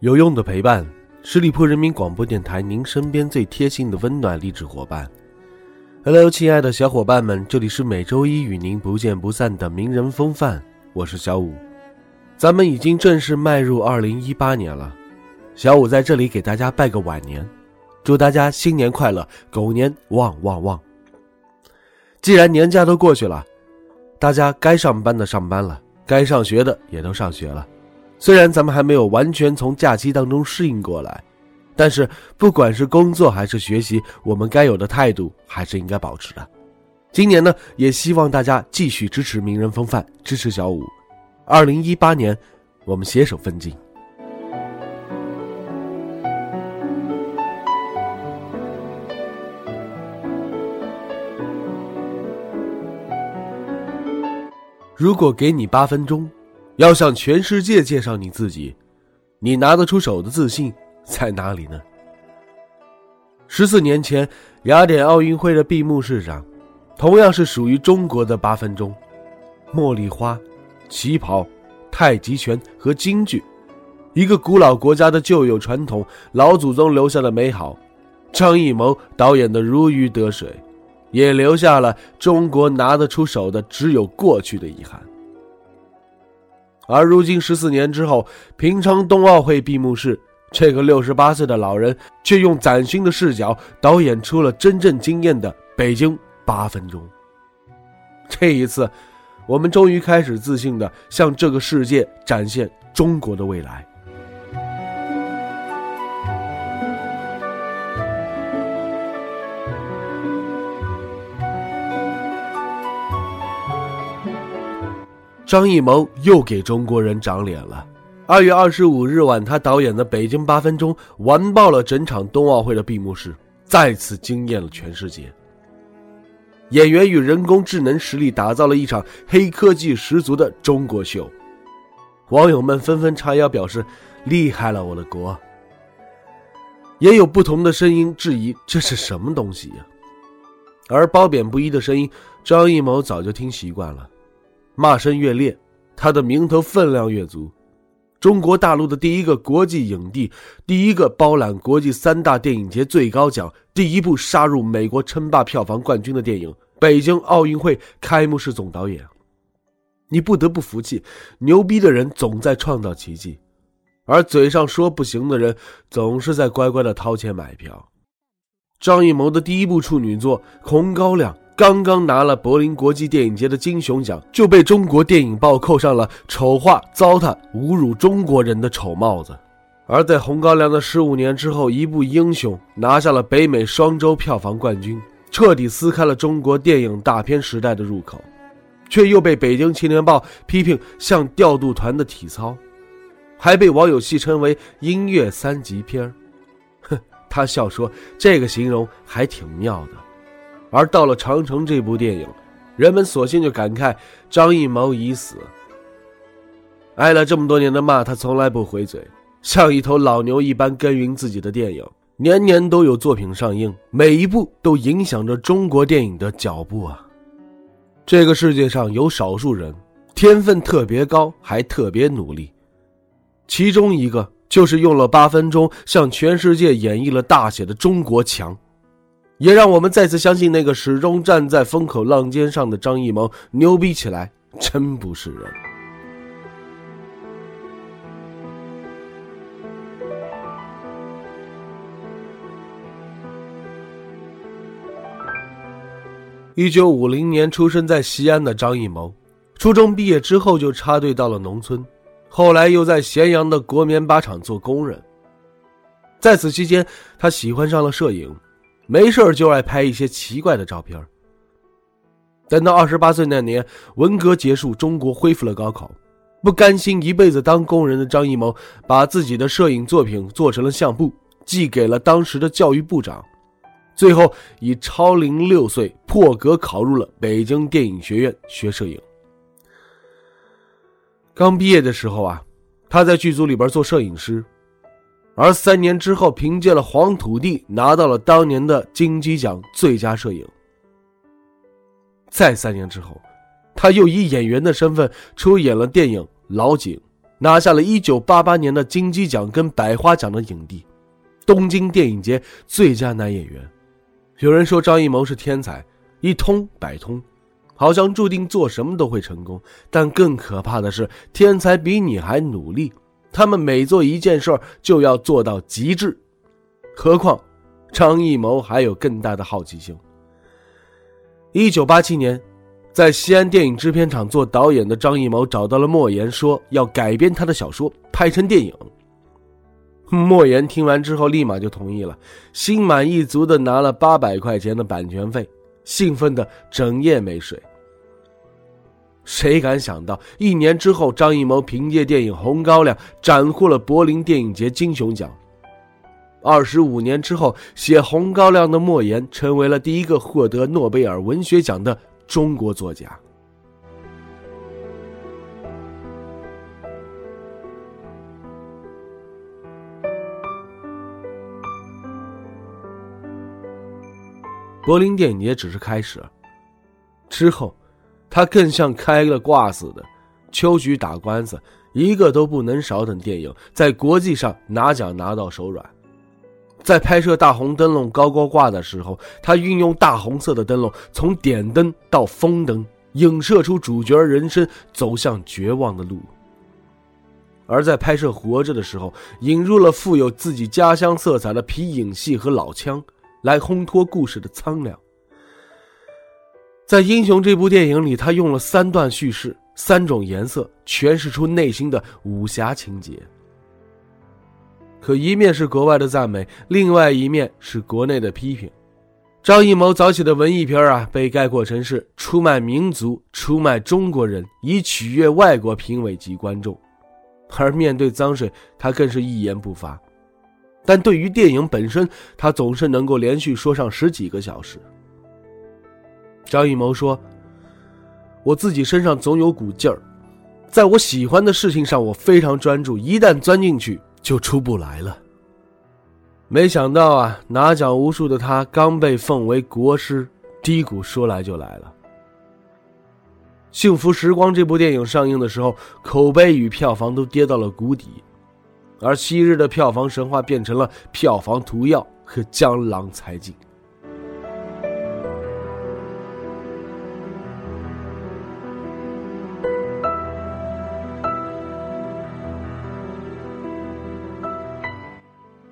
有用的陪伴，十里铺人民广播电台，您身边最贴心的温暖励志伙伴。Hello，亲爱的小伙伴们，这里是每周一与您不见不散的名人风范，我是小五。咱们已经正式迈入二零一八年了，小五在这里给大家拜个晚年，祝大家新年快乐，狗年旺旺旺。既然年假都过去了，大家该上班的上班了，该上学的也都上学了。虽然咱们还没有完全从假期当中适应过来，但是不管是工作还是学习，我们该有的态度还是应该保持的。今年呢，也希望大家继续支持名人风范，支持小五。二零一八年，我们携手奋进。如果给你八分钟。要向全世界介绍你自己，你拿得出手的自信在哪里呢？十四年前，雅典奥运会的闭幕式上，同样是属于中国的八分钟，茉莉花、旗袍、太极拳和京剧，一个古老国家的旧有传统，老祖宗留下的美好，张艺谋导演的如鱼得水，也留下了中国拿得出手的只有过去的遗憾。而如今十四年之后，平昌冬奥会闭幕式，这个六十八岁的老人却用崭新的视角导演出了真正惊艳的北京八分钟。这一次，我们终于开始自信的向这个世界展现中国的未来。张艺谋又给中国人长脸了。二月二十五日晚，他导演的《北京八分钟》完爆了整场冬奥会的闭幕式，再次惊艳了全世界。演员与人工智能实力打造了一场黑科技十足的中国秀，网友们纷纷叉腰表示：“厉害了，我的国！”也有不同的声音质疑这是什么东西呀？而褒贬不一的声音，张艺谋早就听习惯了。骂声越烈，他的名头分量越足。中国大陆的第一个国际影帝，第一个包揽国际三大电影节最高奖，第一部杀入美国称霸票房冠军的电影《北京奥运会》开幕式总导演，你不得不服气。牛逼的人总在创造奇迹，而嘴上说不行的人，总是在乖乖的掏钱买票。张艺谋的第一部处女作《红高粱》。刚刚拿了柏林国际电影节的金熊奖，就被中国电影报扣上了丑化、糟蹋、侮辱中国人的丑帽子。而在《红高粱》的十五年之后，一部《英雄》拿下了北美双周票房冠军，彻底撕开了中国电影大片时代的入口，却又被《北京青年报》批评像调度团的体操，还被网友戏称为“音乐三级片哼，他笑说：“这个形容还挺妙的。”而到了《长城》这部电影，人们索性就感慨张艺谋已死。挨了这么多年的骂，他从来不回嘴，像一头老牛一般耕耘自己的电影，年年都有作品上映，每一部都影响着中国电影的脚步啊！这个世界上有少数人，天分特别高，还特别努力，其中一个就是用了八分钟向全世界演绎了大写的中国强。也让我们再次相信，那个始终站在风口浪尖上的张艺谋牛逼起来真不是人。一九五零年出生在西安的张艺谋，初中毕业之后就插队到了农村，后来又在咸阳的国棉八厂做工人。在此期间，他喜欢上了摄影。没事就爱拍一些奇怪的照片。等到二十八岁那年，文革结束，中国恢复了高考，不甘心一辈子当工人的张艺谋，把自己的摄影作品做成了相簿，寄给了当时的教育部长。最后以超龄六岁破格考入了北京电影学院学摄影。刚毕业的时候啊，他在剧组里边做摄影师，而三年之后，凭借了《黄土地》拿到了当年的金鸡奖最佳摄影。再三年之后。他又以演员的身份出演了电影《老井》，拿下了一九八八年的金鸡奖跟百花奖的影帝，东京电影节最佳男演员。有人说张艺谋是天才，一通百通，好像注定做什么都会成功。但更可怕的是，天才比你还努力，他们每做一件事就要做到极致。何况，张艺谋还有更大的好奇心。一九八七年。在西安电影制片厂做导演的张艺谋找到了莫言，说要改编他的小说，拍成电影。莫言听完之后，立马就同意了，心满意足的拿了八百块钱的版权费，兴奋的整夜没睡。谁敢想到，一年之后，张艺谋凭借电影《红高粱》斩获了柏林电影节金熊奖。二十五年之后，写《红高粱》的莫言成为了第一个获得诺贝尔文学奖的。中国作家柏林电影节只是开始，之后，他更像开了挂似的，秋菊打官司，一个都不能少。等电影在国际上拿奖拿到手软。在拍摄大红灯笼高高挂的时候，他运用大红色的灯笼，从点灯到封灯，影射出主角人生走向绝望的路；而在拍摄活着的时候，引入了富有自己家乡色彩的皮影戏和老腔，来烘托故事的苍凉。在《英雄》这部电影里，他用了三段叙事、三种颜色，诠释出内心的武侠情节。可一面是国外的赞美，另外一面是国内的批评。张艺谋早起的文艺片啊，被概括成是出卖民族、出卖中国人，以取悦外国评委及观众。而面对脏水，他更是一言不发。但对于电影本身，他总是能够连续说上十几个小时。张艺谋说：“我自己身上总有股劲儿，在我喜欢的事情上，我非常专注。一旦钻进去。”就出不来了。没想到啊，拿奖无数的他刚被奉为国师，低谷说来就来了。《幸福时光》这部电影上映的时候，口碑与票房都跌到了谷底，而昔日的票房神话变成了票房毒药和江郎才尽。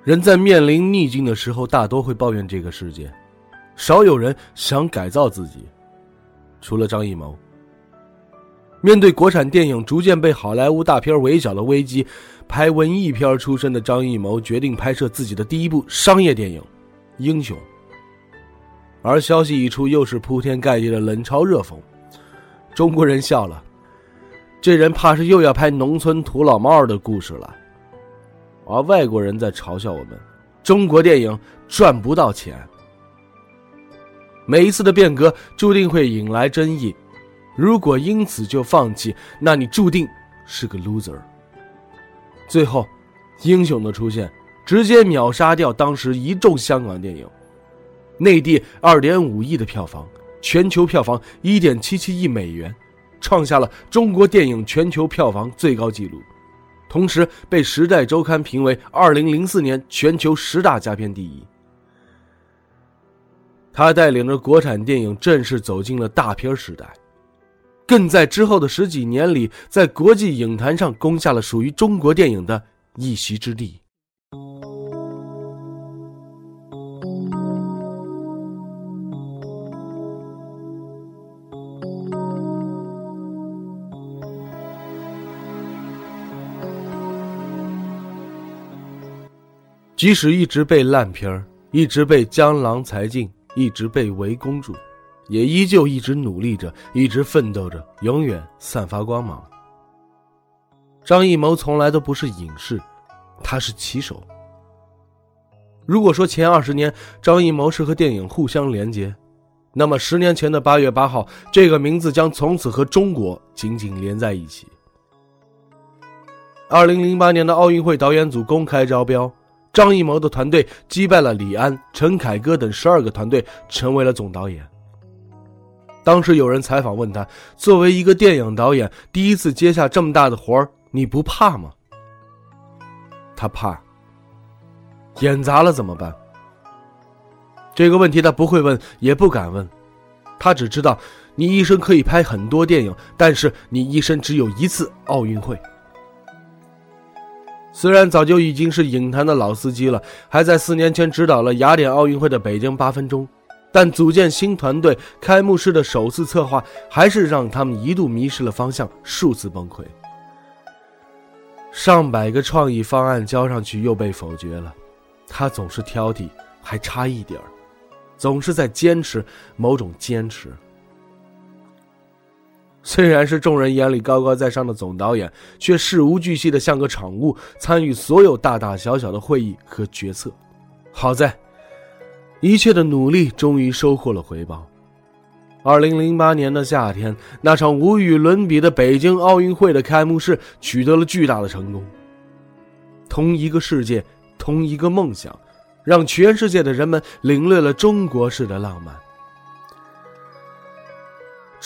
人在面临逆境的时候，大多会抱怨这个世界，少有人想改造自己。除了张艺谋，面对国产电影逐渐被好莱坞大片围剿的危机，拍文艺片出身的张艺谋决定拍摄自己的第一部商业电影《英雄》。而消息一出，又是铺天盖地的冷嘲热讽。中国人笑了，这人怕是又要拍农村土老帽的故事了。而外国人在嘲笑我们，中国电影赚不到钱。每一次的变革注定会引来争议，如果因此就放弃，那你注定是个 loser。最后，英雄的出现直接秒杀掉当时一众香港电影，内地二点五亿的票房，全球票房一点七七亿美元，创下了中国电影全球票房最高纪录。同时被《时代周刊》评为2004年全球十大佳片第一。他带领着国产电影正式走进了大片时代，更在之后的十几年里，在国际影坛上攻下了属于中国电影的一席之地。即使一直被烂片儿，一直被江郎才尽，一直被围攻住，也依旧一直努力着，一直奋斗着，永远散发光芒。张艺谋从来都不是影视，他是棋手。如果说前二十年张艺谋是和电影互相连接，那么十年前的八月八号，这个名字将从此和中国紧紧连在一起。二零零八年的奥运会导演组公开招标，张艺谋的团队击败了李安、陈凯歌等十二个团队，成为了总导演。当时有人采访问他：“作为一个电影导演，第一次接下这么大的活儿，你不怕吗？”他怕。演砸了怎么办？这个问题他不会问，也不敢问。他只知道，你一生可以拍很多电影，但是你一生只有一次奥运会。虽然早就已经是影坛的老司机了，还在四年前指导了雅典奥运会的北京八分钟，但组建新团队、开幕式的首次策划，还是让他们一度迷失了方向，数次崩溃。上百个创意方案交上去又被否决了。他总是挑剔，还差一点儿，总是在坚持某种坚持。虽然是众人眼里高高在上的总导演，却事无巨细的像个场务，参与所有大大小小的会议和决策。好在，一切的努力终于收获了回报。二零零八年的夏天，那场无与伦比的北京奥运会的开幕式取得了巨大的成功。同一个世界。同一个梦想，让全世界的人们领略了中国式的浪漫。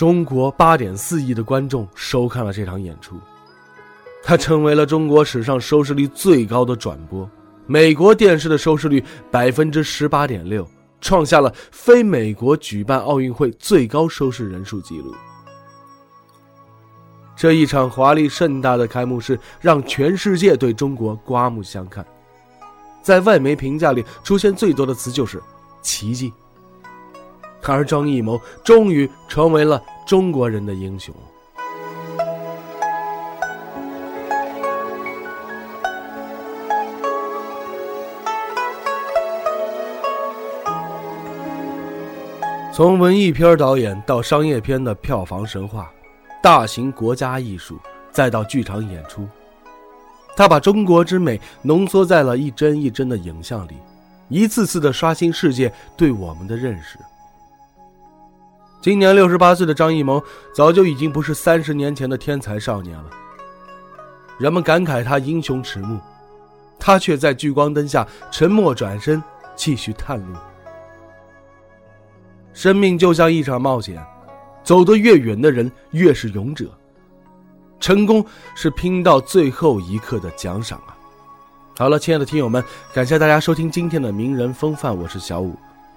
中国八点四亿的观众收看了这场演出，它成为了中国史上收视率最高的转播。美国电视的收视率百分之十八点六，创下了非美国举办奥运会最高收视人数纪录。这一场华丽盛大的开幕式，让全世界对中国刮目相看。在外媒评价里出现最多的词就是“奇迹”，而张艺谋终于成为了中国人的英雄。从文艺片导演到商业片的票房神话，大型国家艺术，再到剧场演出。他把中国之美浓缩在了一帧一帧的影像里，一次次的刷新世界对我们的认识。今年六十八岁的张艺谋，早就已经不是三十年前的天才少年了。人们感慨他英雄迟暮，他却在聚光灯下沉默转身，继续探路。生命就像一场冒险，走得越远的人越是勇者。成功是拼到最后一刻的奖赏啊！好了，亲爱的听友们，感谢大家收听今天的名人风范，我是小五，